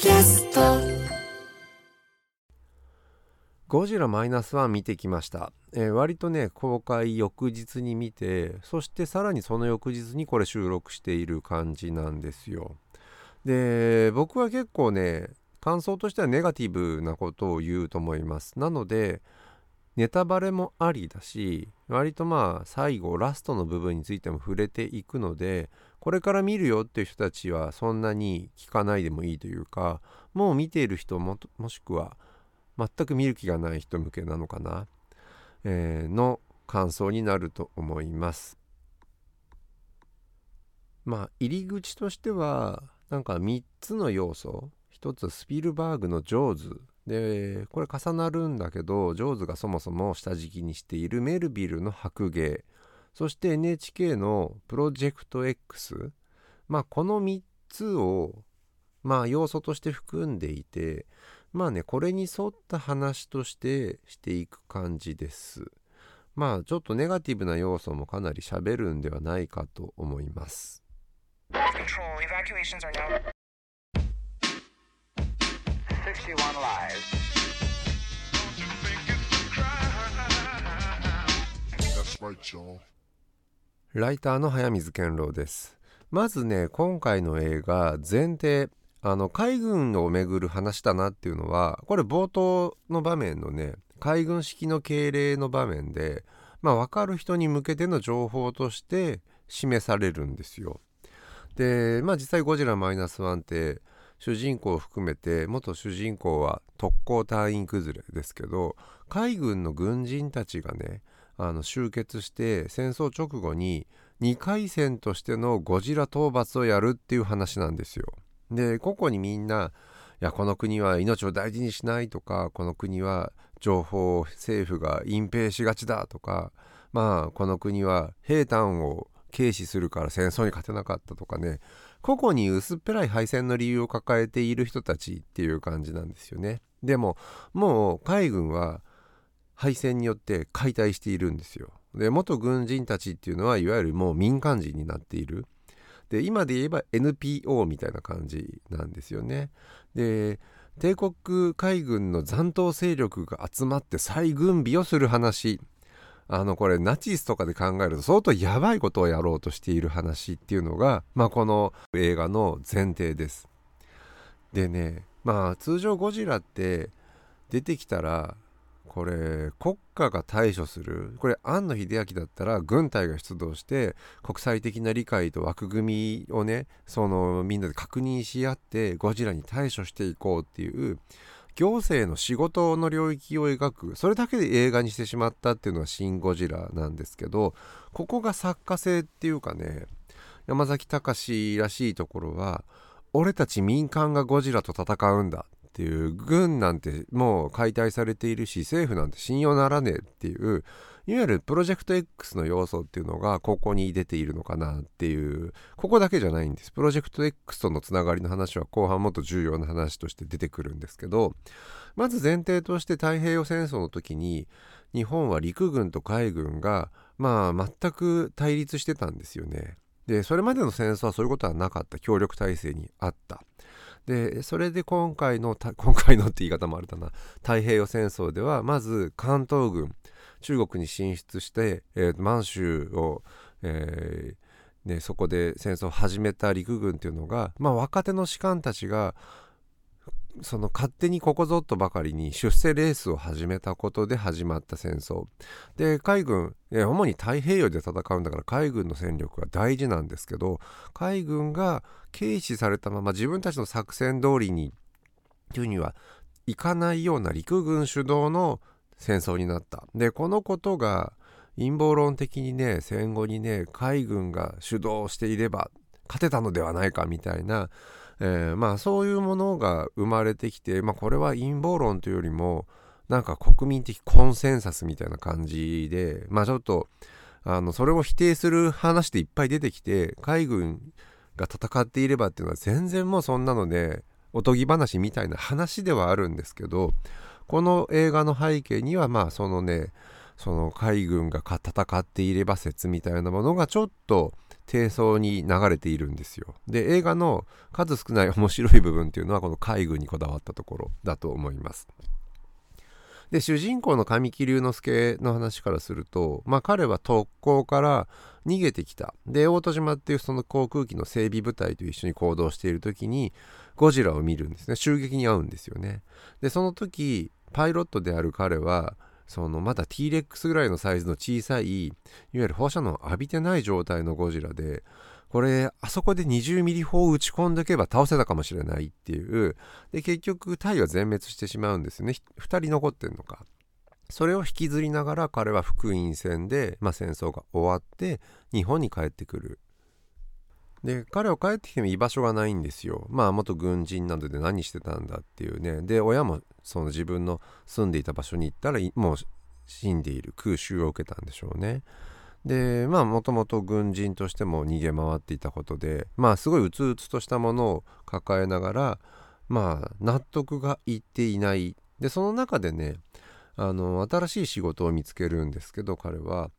キャスト。ゴジラマイナスワン見てきました、えー割とね公開翌日に見てそしてさらにその翌日にこれ収録している感じなんですよ。で僕は結構ね感想としてはネガティブなことを言うと思います。なのでネタバレもありだし割とまあ最後ラストの部分についても触れていくのでこれから見るよっていう人たちはそんなに聞かないでもいいというかもう見ている人ももしくは全く見る気がない人向けなのかな、えーの感想になると思います。まあ入り口としてはなんか3つの要素。1つスピルバーグの「ジョーズ」でこれ重なるんだけどジョーズがそもそも下敷きにしているメルビルの白芸。そして NHK のプロジェクト X まあこの3つをまあ要素として含んでいてまあねこれに沿った話としてしていく感じですまあちょっとネガティブな要素もかなり喋るんではないかと思います Control, evacuations are now. 61 live. That's right, y'all. ライターの早水健郎です。まずね今回の映画前提あの海軍をめぐる話だなっていうのはこれ冒頭の場面のね海軍式の敬礼の場面でまあ分かる人に向けての情報として示されるんですよ。でまあ実際ゴジラマイナスワンって主人公を含めて元主人公は特攻隊員崩れですけど海軍の軍人たちがねあの集結して戦争直後に2回戦としてのゴジラ討伐をやるっていう話なんですよ。で個々にみんないやこの国は命を大事にしないとかこの国は情報を政府が隠蔽しがちだとかまあこの国は兵隊を軽視するから戦争に勝てなかったとかね個々に薄っぺらい敗戦の理由を抱えている人たちっていう感じなんですよね。でももう海軍は敗戦によって解体しているんですよ。で元軍人たちっていうのはいわゆるもう民間人になっている。で今で言えば NPO みたいな感じなんですよね。で帝国海軍の残党勢力が集まって再軍備をする話あのこれナチスとかで考えると相当やばいことをやろうとしている話っていうのが、まあ、この映画の前提です。でねまあ通常ゴジラって出てきたらこれ国家が対処する。これ庵野秀明だったら軍隊が出動して国際的な理解と枠組みをねそのみんなで確認し合ってゴジラに対処していこうっていう行政の仕事の領域を描く。それだけで映画にしてしまったっていうのは「シン・ゴジラ」なんですけどここが作家性っていうかね山崎隆らしいところは俺たち民間がゴジラと戦うんだ。っていう軍なんてもう解体されているし政府なんて信用ならねえっていういわゆるプロジェクト X の要素っていうのがここに出ているのかなっていうここだけじゃないんですプロジェクト X とのつながりの話は後半もっと重要な話として出てくるんですけどまず前提として太平洋戦争の時に日本は陸軍と海軍がまあ全く対立してたんですよね。でそれまでの戦争はそういうことはなかった協力体制にあった。でそれで今回の 今回のって言い方もあるだな。太平洋戦争ではまず関東軍中国に進出して、えー満州を、えーね、そこで戦争を始めた陸軍っていうのが、まあ、若手の士官たちがその勝手にここぞとばかりに出世レースを始めたことで始まった戦争。で海軍主に太平洋で戦うんだから海軍の戦力が大事なんですけど海軍が軽視されたまま自分たちの作戦通りにというにはいかないような陸軍主導の戦争になった。でこのことが陰謀論的にね戦後にね海軍が主導していれば勝てたのではないかみたいなえーまあそういうものが生まれてきて、まあ、これは陰謀論というよりもなんか国民的コンセンサスみたいな感じでまあちょっとあのそれを否定する話でいっぱい出てきて海軍が戦っていればっていうのは全然もうそんなのでおとぎ話みたいな話ではあるんですけどこの映画の背景にはまあそのねその海軍が戦っていれば説みたいなものがちょっと低層に流れているんですよ。で映画の数少ない面白い部分っていうのはこの海軍にこだわったところだと思います。で主人公の神木隆之介の話からすると、まあ、彼は特攻から逃げてきた。で大戸島っていうその航空機の整備部隊と一緒に行動している時にゴジラを見るんですね。襲撃に遭うんですよね。でその時パイロットである彼はそのまだ T-REX ぐらいのサイズの小さいいわゆる放射能を浴びてない状態のゴジラでこれあそこで20ミリ砲を打ち込んでおけば倒せたかもしれないっていう。で結局タイは全滅してしまうんですよね。2人残ってんのか。それを引きずりながら彼は福音戦で、まあ、戦争が終わって日本に帰ってくる。で彼は帰ってきても居場所がないんですよ。まあ元軍人などで何してたんだっていうね。で親もその自分の住んでいた場所に行ったらもう死んでいる空襲を受けたんでしょうね。でまあもともと軍人としても逃げ回っていたことでまあすごいうつうつとしたものを抱えながらまあ納得がいっていない。でその中でねあの新しい仕事を見つけるんですけど彼は。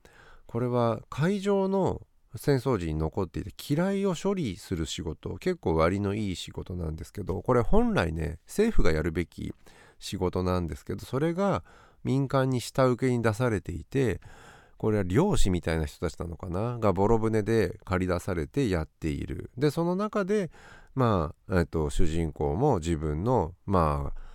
これは海上の戦争時に残っていて機雷を処理する仕事結構割のいい仕事なんですけどこれ本来ね政府がやるべき仕事なんですけどそれが民間に下請けに出されていてこれは漁師みたいな人たちなのかながボロ船で借り出されてやっている。でその中でまあ、えっと、主人公も自分のまあ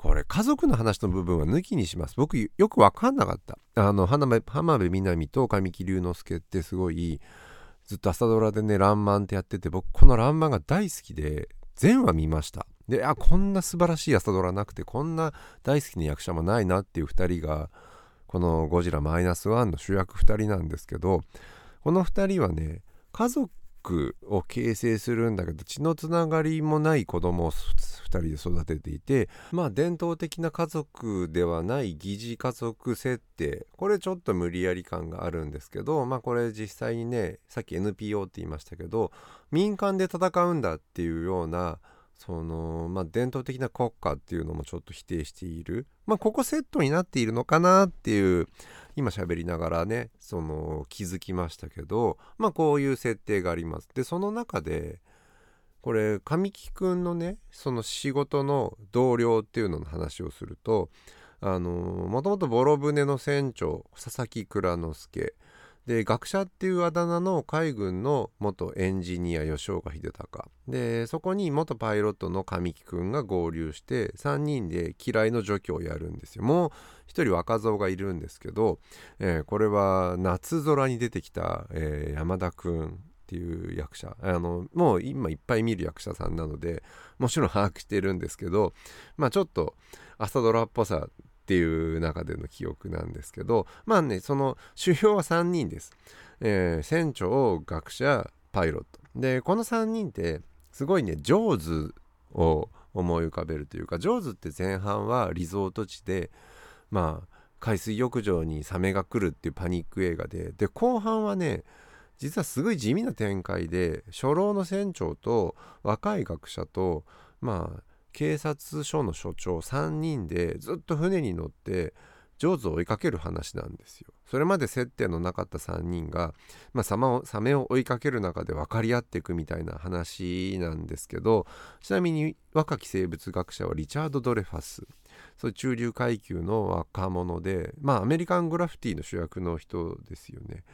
これ家族の話の部分は抜きにします。僕よく分かんなかった。あの浜辺美波と神木隆之介ってすごいずっと朝ドラでね「らんまん」ってやってて僕この「らんまん」が大好きで全話見ました。であこんな素晴らしい朝ドラなくてこんな大好きな役者もないなっていう2人がこの「ゴジラマイナスワンの主役2人なんですけどこの2人はね家族を形成するんだけど血のつながりもない子供を2人で育てていてまあ伝統的な家族ではない疑似家族設定。これちょっと無理やり感があるんですけどまあこれ実際にねさっき NPO って言いましたけど民間で戦うんだっていうようなそのまあ、伝統的な国家っていうのもちょっと否定している、まあ、ここセットになっているのかなっていう今喋りながらねその気づきましたけど、まあ、こういう設定があります。でその中でこれ神木くんのねその仕事の同僚っていうのの話をするとあのもともとボロ船の船長佐々木蔵之介で学者っていうあだ名の海軍の元エンジニア吉岡秀隆。でそこに元パイロットの神木くんが合流して3人で機雷の除去をやるんですよ。もう1人若造がいるんですけど、えー、これは夏空に出てきた、えー、山田くんっていう役者。あのもう今いっぱい見る役者さんなのでもちろん把握してるんですけどまあちょっと朝ドラっぽさっていう中での記憶なんですけどまあねその主要は3人です、えー、船長学者パイロット。でこの3人ってすごいねジョーズを思い浮かべるというかジョーズって前半はリゾート地でまあ海水浴場にサメが来るっていうパニック映画でで後半はね実はすごい地味な展開で初老の船長と若い学者とまあ警察署の署長3人でずっと船に乗って上手を追いかける話なんですよ。それまで接点のなかった3人が、まあ、サマをサメを追いかける中で分かり合っていくみたいな話なんですけどちなみに若き生物学者はリチャード・ドレファスそう中流階級の若者でまあアメリカングラフィティの主役の人ですよね。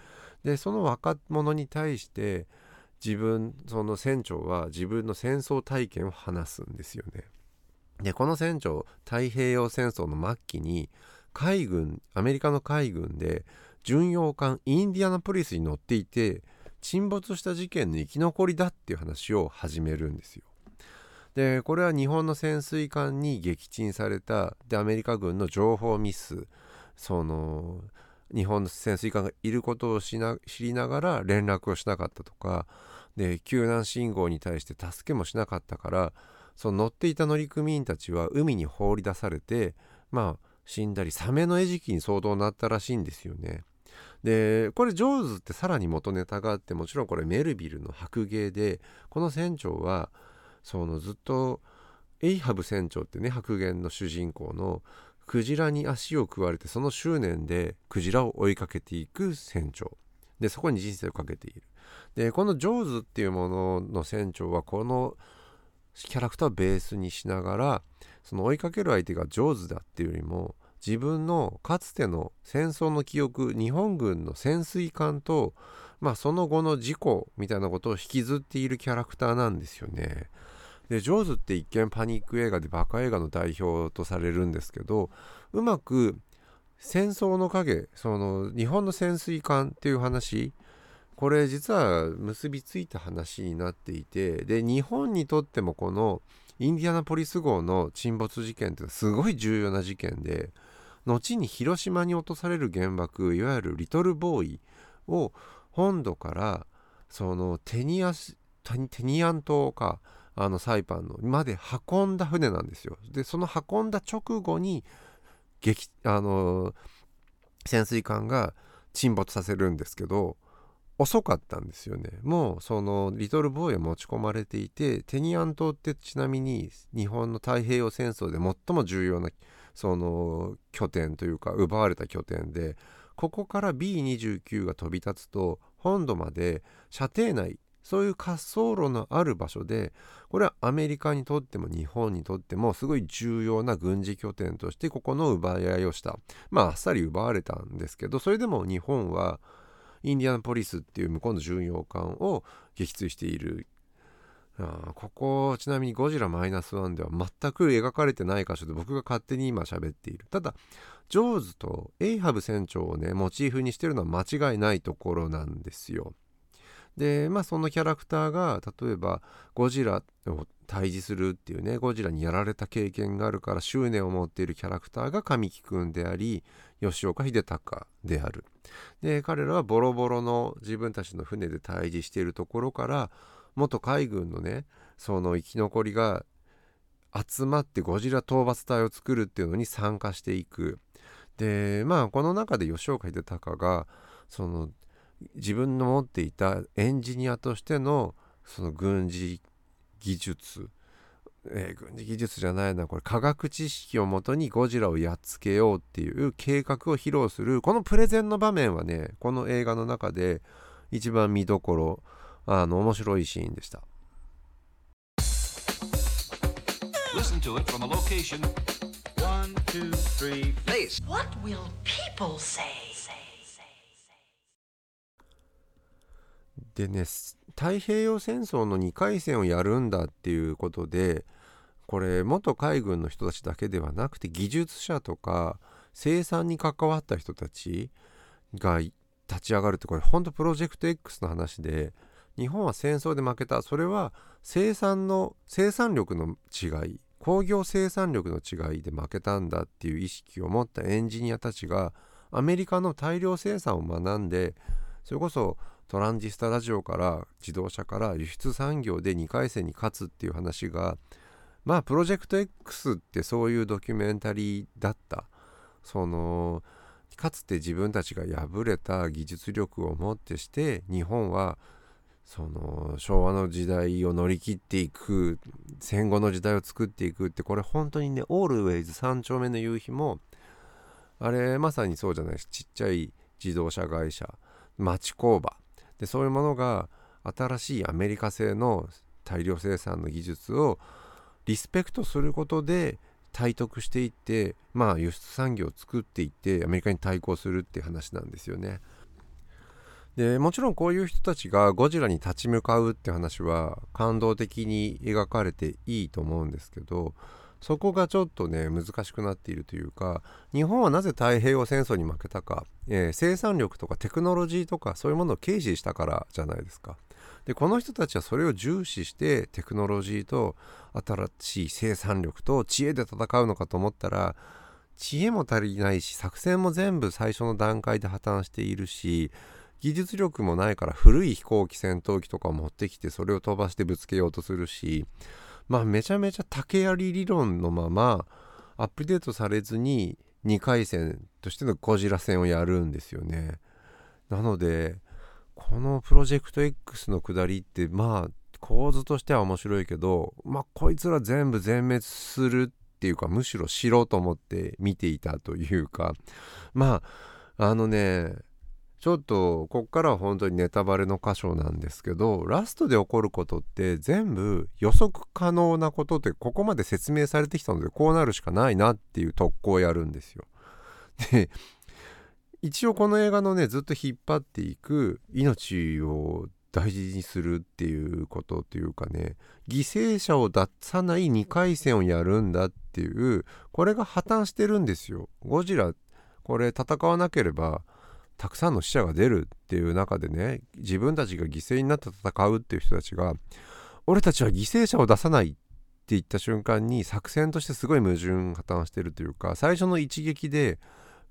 でその若者に対して自分その船長は自分の戦争体験を話すんですよね。でこの船長太平洋戦争の末期に海軍アメリカの海軍で巡洋艦インディアナポリスに乗っていて沈没した事件の生き残りだっていう話を始めるんですよ。でこれは日本の潜水艦に撃沈されたでアメリカ軍の情報ミスその日本の潜水艦がいることを知りながら連絡をしなかったとかで救難信号に対して助けもしなかったからその乗っていた乗組員たちは海に放り出されてまあ死んだりサメの餌食に相当なったらしいんですよね。でこれジョーズってさらに元ネタがあってもちろんこれメルビルの白芸でこの船長はそのずっとエイハブ船長ってね白芸の主人公のクジラに足を食われてその執念でクジラを追いかけていく船長でそこに人生をかけているでこのジョーズっていうものの船長はこのキャラクターをベースにしながらその追いかける相手がジョーズだっていうよりも自分のかつての戦争の記憶日本軍の潜水艦と、まあ、その後の事故みたいなことを引きずっているキャラクターなんですよね。でジョーズって一見パニック映画でバカ映画の代表とされるんですけどうまく戦争の影その日本の潜水艦っていう話これ実は結びついた話になっていてで日本にとってもこのインディアナポリス号の沈没事件ってすごい重要な事件で後に広島に落とされる原爆いわゆるリトルボーイを本土からそのテニアテニアン島かあのサイパンのまで運んだ船なんですよ。でその運んだ直後にあの潜水艦が沈没させるんですけど遅かったんですよね。もうそのリトルボーイは持ち込まれていてテニアン島ってちなみに日本の太平洋戦争で最も重要なその拠点というか奪われた拠点でここから B29 が飛び立つと本土まで射程内そういう滑走路のある場所でこれはアメリカにとっても日本にとってもすごい重要な軍事拠点としてここの奪い合いをした。まああっさり奪われたんですけどそれでも日本はインディアンポリスっていう向こうの巡洋艦を撃墜している。あここちなみにゴジラマイナスワンでは全く描かれてない箇所で僕が勝手に今喋っている。ただジョーズとエイハブ船長をねモチーフにしてるのは間違いないところなんですよ。でまあそのキャラクターが例えばゴジラを対峙するっていうねゴジラにやられた経験があるから執念を持っているキャラクターが神木くんであり吉岡秀隆である。で彼らはボロボロの自分たちの船で対峙しているところから元海軍のねその生き残りが集まってゴジラ討伐隊を作るっていうのに参加していく。でまあこの中で吉岡秀隆がその自分の持っていたエンジニアとしてのその軍事技術、えー、軍事技術じゃないなこれ科学知識をもとにゴジラをやっつけようっていう計画を披露するこのプレゼンの場面はねこの映画の中で一番見どころあの面白いシーンでした。Listen to it from a location. One, two, three, face. What will people say? でね太平洋戦争の2回戦をやるんだっていうことでこれ元海軍の人たちだけではなくて技術者とか生産に関わった人たちが立ち上がるってこれほんとプロジェクト X の話で日本は戦争で負けた。それは生産の生産力の違い工業生産力の違いで負けたんだっていう意識を持ったエンジニアたちがアメリカの大量生産を学んでそれこそトランジスタラジオから自動車から輸出産業で2回戦に勝つっていう話がまあプロジェクト X ってそういうドキュメンタリーだった。そのかつて自分たちが敗れた技術力をもってして日本はその昭和の時代を乗り切っていく戦後の時代を作っていくってこれ本当にねオールウェイズ3丁目の夕日もあれまさにそうじゃないです。ちっちゃい自動車会社町工場。でそういうものが新しいアメリカ製の大量生産の技術をリスペクトすることで体得していってまあ輸出産業を作っていってアメリカに対抗するっていう話なんですよね。でもちろんこういう人たちがゴジラに立ち向かうって話は感動的に描かれていいと思うんですけどそこがちょっとね難しくなっているというか日本はなぜ太平洋戦争に負けたか、えー、生産力とかテクノロジーとかそういうものを軽視したからじゃないですか。でこの人たちはそれを重視してテクノロジーと新しい生産力と知恵で戦うのかと思ったら知恵も足りないし作戦も全部最初の段階で破綻しているし技術力もないから古い飛行機戦闘機とかを持ってきてそれを飛ばしてぶつけようとするしまあめちゃめちゃ竹槍理論のままアップデートされずに2回戦としてのゴジラ戦をやるんですよね。なのでこのプロジェクト X の下りってまあ構図としては面白いけどまあこいつら全部全滅するっていうかむしろ知ろうと思って見ていたというかまああのねちょっとこっからは本当にネタバレの箇所なんですけどラストで起こることって全部予測可能なことってここまで説明されてきたのでこうなるしかないなっていう特攻をやるんですよ。で一応この映画のねずっと引っ張っていく命を大事にするっていうことっていうかね犠牲者を出さない2回戦をやるんだっていうこれが破綻してるんですよ。ゴジラこれ戦わなければたくさんの死者が出るっていう中でね自分たちが犠牲になって戦うっていう人たちが俺たちは犠牲者を出さないって言った瞬間に作戦としてすごい矛盾破綻してるというか最初の一撃で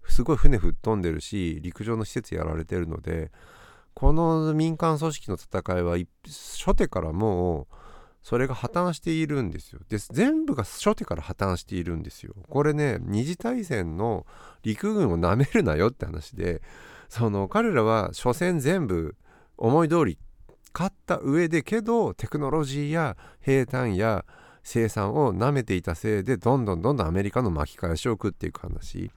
すごい船吹っ飛んでるし陸上の施設やられてるのでこの民間組織の戦いは初手からもうそれが破綻しているんですよ。で全部が初手から破綻しているんですよ。これね二次大戦の陸軍をなめるなよって話でその彼らは所詮全部思い通り勝った上でけどテクノロジーや兵隊や生産をなめていたせいでどんどんどんどんアメリカの巻き返しを食っていく話。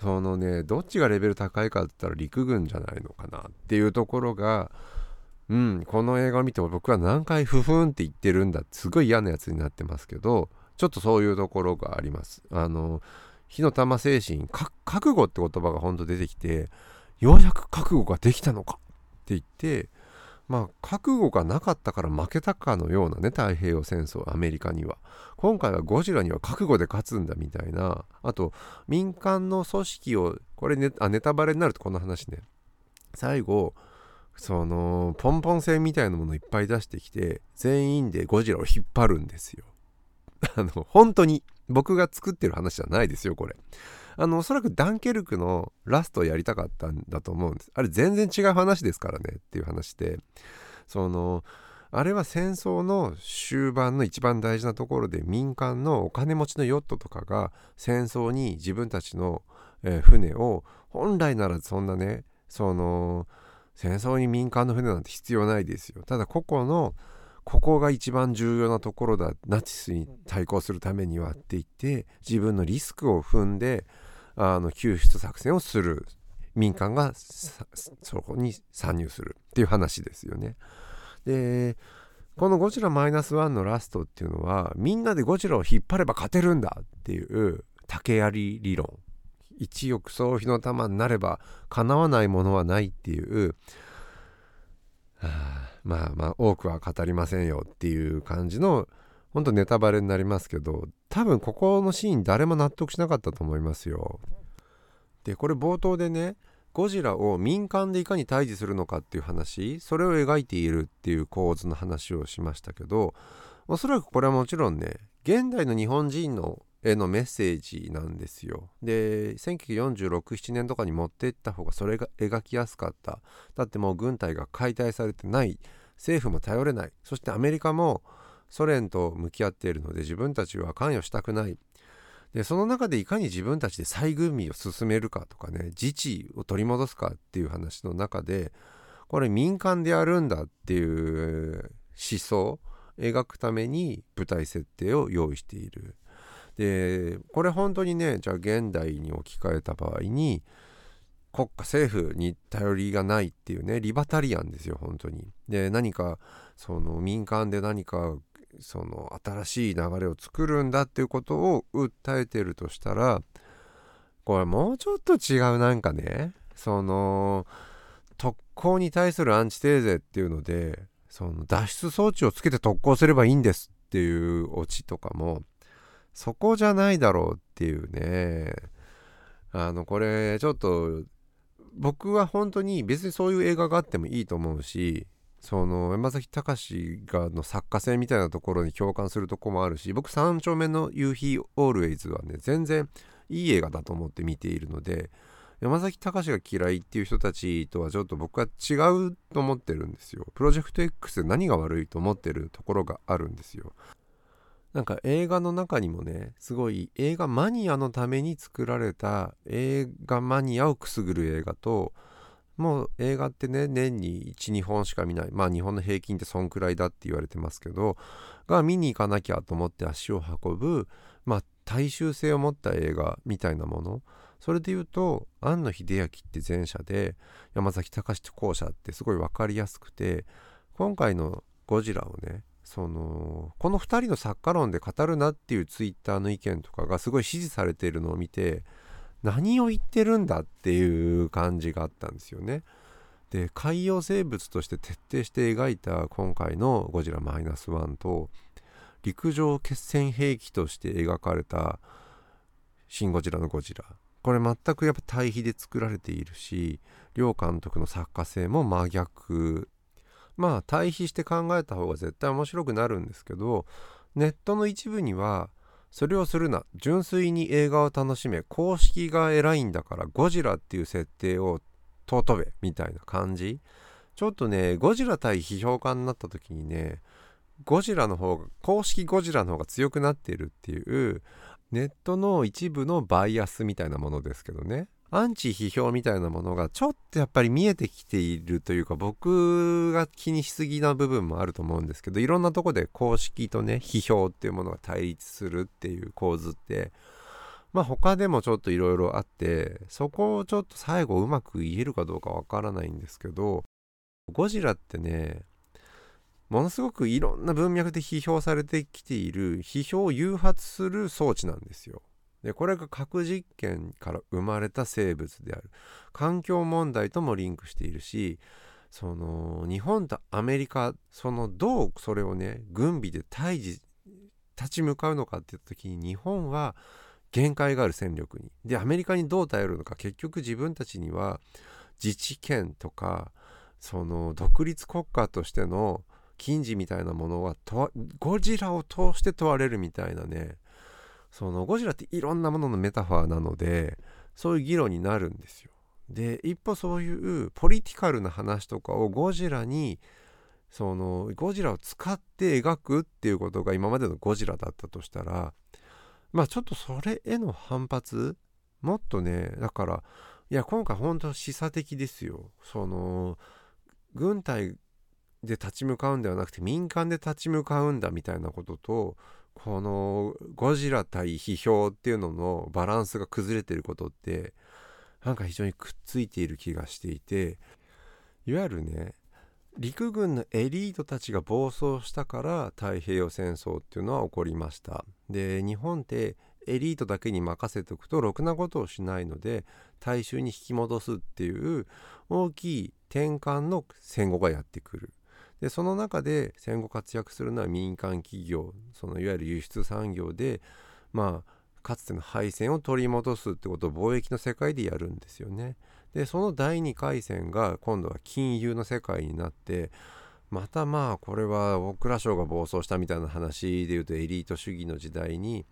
そのねどっちがレベル高いかって言ったら陸軍じゃないのかなっていうところがうんこの映画を見ても僕は何回フフンって言ってるんだすごい嫌なやつになってますけどちょっとそういうところがあります。あの火の玉精神覚悟って言葉が本当出てきてようやく覚悟ができたのかって言ってまあ覚悟がなかったから負けたかのようなね太平洋戦争アメリカには。今回はゴジラには覚悟で勝つんだみたいな。あと民間の組織をこれネあネタバレになるとこの話ね。最後そのポンポン船みたいなものいっぱい出してきて全員でゴジラを引っ張るんですよ。あの本当に僕が作ってる話じゃないですよこれ。あのおそらくダンケルクのラストをやりたかったんだと思うんです。あれ全然違う話ですからねっていう話で。そのあれは戦争の終盤の一番大事なところで民間のお金持ちのヨットとかが戦争に自分たちの、船を本来ならそんなねその戦争に民間の船なんて必要ないですよ。ただ個々のここが一番重要なところだ。ナチスに対抗するためにはって言って自分のリスクを踏んであの救出作戦をする民間がそこに参入するっていう話ですよね。でこのゴジラマイナスワンのラストっていうのはみんなでゴジラを引っ張れば勝てるんだっていう竹槍理論一億総火の玉になれば叶わないものはないっていう、はあ、まあまあ多くは語りませんよっていう感じのほんとネタバレになりますけど多分ここのシーン誰も納得しなかったと思いますよ。でこれ冒頭でねゴジラを民間でいかに退治するのかっていう話それを描いているっていう構図の話をしましたけどおそらくこれはもちろんね現代の日本人のへのメッセージなんですよ。で1946-7年とかに持っていった方がそれが描きやすかっただってもう軍隊が解体されてない政府も頼れないそしてアメリカもソ連と向き合っているので自分たちは関与したくないでその中でいかに自分たちで再軍備を進めるかとかね自治を取り戻すかっていう話の中でこれ民間でやるんだっていう思想描くために舞台設定を用意している。でこれ本当にねじゃあ現代に置き換えた場合に国家政府に頼りがないっていうねリバタリアンですよ本当に。で何かその民間で何かその新しい流れを作るんだっていうことを訴えてるとしたらこれもうちょっと違うなんかねその特攻に対するアンチテーゼっていうのでその脱出装置をつけて特攻すればいいんですっていうオチとかもそこじゃないだろうっていうね。あのこれちょっと僕は本当に別にそういう映画があってもいいと思うしその山崎隆がの作家性みたいなところに共感するとこもあるし僕三丁目の夕日オールウェイズはね全然いい映画だと思って見ているので山崎隆が嫌いっていう人たちとはちょっと僕は違うと思ってるんですよ。プロジェクト X で何が悪いと思ってるところがあるんですよ。なんか映画の中にもねすごい映画マニアのために作られた映画マニアをくすぐる映画ともう映画ってね年に12本しか見ない。まあ日本の平均ってそんくらいだって言われてますけどが見に行かなきゃと思って足を運ぶまあ大衆性を持った映画みたいなもの。それで言うと庵野秀明って前者で山崎隆って後者ってすごい分かりやすくて今回のゴジラをねそのこの2人の作家論で語るなっていうツイッターの意見とかがすごい支持されているのを見て何を言ってるんだっていう感じがあったんですよね。で海洋生物として徹底して描いた今回の「ゴジラマイナスワンと陸上決戦兵器として描かれた「シン・ゴジラ」のゴジラこれ全くやっぱ対比で作られているし両監督の作家性も真逆まあ対比して考えた方が絶対面白くなるんですけどネットの一部にはそれをするな。純粋に映画を楽しめ公式が偉いんだからゴジラっていう設定を尊べみたいな感じ。ちょっとねゴジラ対批評家になった時にねゴジラの方が公式ゴジラの方が強くなっているっていうネットの一部のバイアスみたいなものですけどね。アンチ批評みたいなものがちょっとやっぱり見えてきているというか僕が気にしすぎな部分もあると思うんですけどいろんなとこで公式とね 批評っていうものが対立するっていう構図ってまあ他でもちょっといろいろあってそこをちょっと最後うまく言えるかどうかわからないんですけどゴジラってねものすごくいろんな文脈で批評されてきている批評を誘発する装置なんですよ。でこれが核実験から生まれた生物である。環境問題ともリンクしているしその日本とアメリカそのどうそれをね軍備で対峙立ち向かうのかって言った時に日本は限界がある戦力に。でアメリカにどう頼るのか結局自分たちには自治権とかその独立国家としての金次みたいなものはゴジラを通して問われるみたいなねそのゴジラっていろんなもののメタファーなのでそういう議論になるんですよ。で一歩そういうポリティカルな話とかをゴジラにそのゴジラを使って描くっていうことが今までのゴジラだったとしたらまあちょっとそれへの反発？もっとねだからいや今回本当示唆的ですよその軍隊で立ち向かうんではなくて民間で立ち向かうんだみたいなこととこのゴジラ対批評っていうののバランスが崩れてることってなんか非常にくっついている気がしていていわゆるね陸軍のエリートたちが暴走したから太平洋戦争っていうのは起こりました。で日本ってエリートだけに任せておくとろくなことをしないので大衆に引き戻すっていう大きい転換の戦後がやってくる。でその中で戦後活躍するのは民間企業そのいわゆる輸出産業でまあかつての敗戦を取り戻すってことを貿易の世界でやるんですよね。でその第2回戦が今度は金融の世界になってまたまあこれは大蔵省が暴走したみたいな話で言うとエリート主義の時代に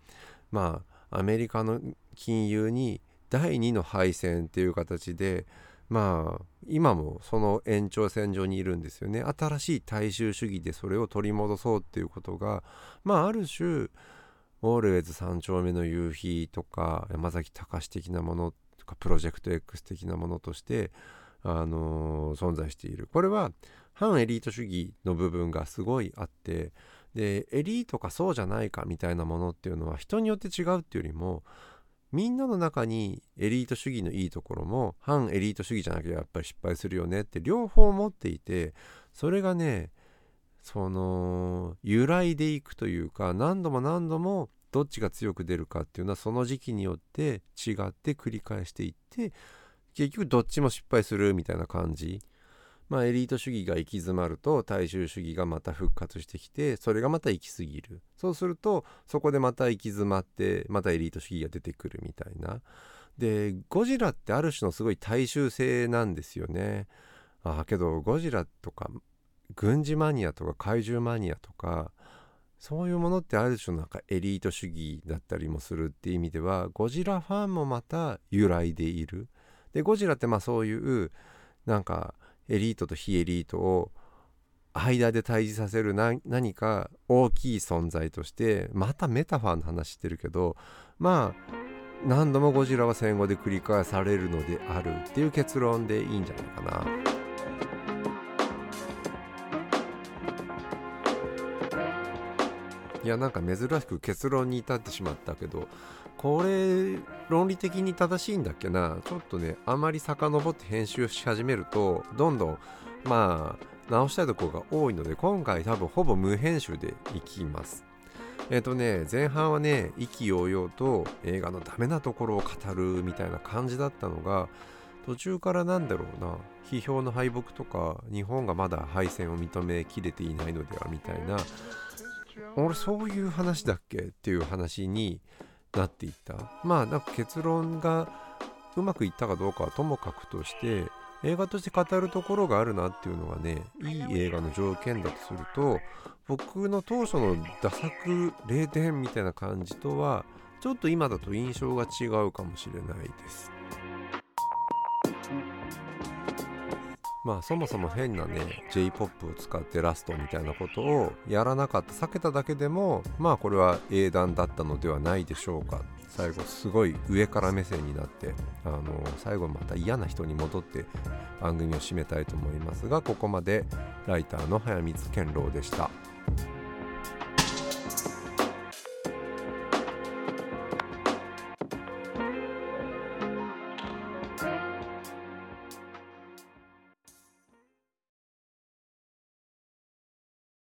まあアメリカの金融に第2の敗戦っていう形でまあ今もその延長線上にいるんですよね。新しい大衆主義でそれを取り戻そうっていうことがまあある種オールウェイズ三丁目の夕日とか山崎隆的なものとかプロジェクト X 的なものとしてあのー、存在している。これは反エリート主義の部分がすごいあってでエリートかそうじゃないかみたいなものっていうのは人によって違うっていうよりもみんなの中にエリート主義のいいところも反エリート主義じゃなきゃやっぱり失敗するよねって両方持っていてそれがねその由来でいくというか何度も何度もどっちが強く出るかっていうのはその時期によって違って繰り返していって結局どっちも失敗するみたいな感じ。まあエリート主義が行き詰まると大衆主義がまた復活してきてそれがまた行き過ぎる。そうするとそこでまた行き詰まってまたエリート主義が出てくるみたいな。でゴジラってある種のすごい大衆性なんですよね。あけどゴジラとか軍事マニアとか怪獣マニアとかそういうものってある種のなんかエリート主義だったりもするっていう意味ではゴジラファンもまた由来でいる。でゴジラってまあそういうなんかエリートと非エリートを間で対峙させる何か大きい存在としてまたメタファーの話してるけどまあ何度もゴジラは戦後で繰り返されるのであるっていう結論でいいんじゃないかな。いやなんか珍しく結論に至ってしまったけどこれ論理的に正しいんだっけな？ちょっとねあまり遡って編集し始めるとどんどんまあ直したいところが多いので今回多分ほぼ無編集でいきます。えっ、とね前半はね意気揚々と映画のダメなところを語るみたいな感じだったのが途中からなんだろうな批評の敗北とか日本がまだ敗戦を認めきれていないのではみたいな俺そういう話だっけ？っていう話になっていった。まあなんか結論がうまくいったかどうかはともかくとして映画として語るところがあるなっていうのがねいい映画の条件だとすると僕の当初の打作0点みたいな感じとはちょっと今だと印象が違うかもしれないです。まあそもそも変なね J-POP を使ってラストみたいなことをやらなかった避けただけでもまあこれは英断だったのではないでしょうか最後すごい上から目線になってあの最後また嫌な人に戻って番組を締めたいと思いますがここまでライターの早水健郎でした。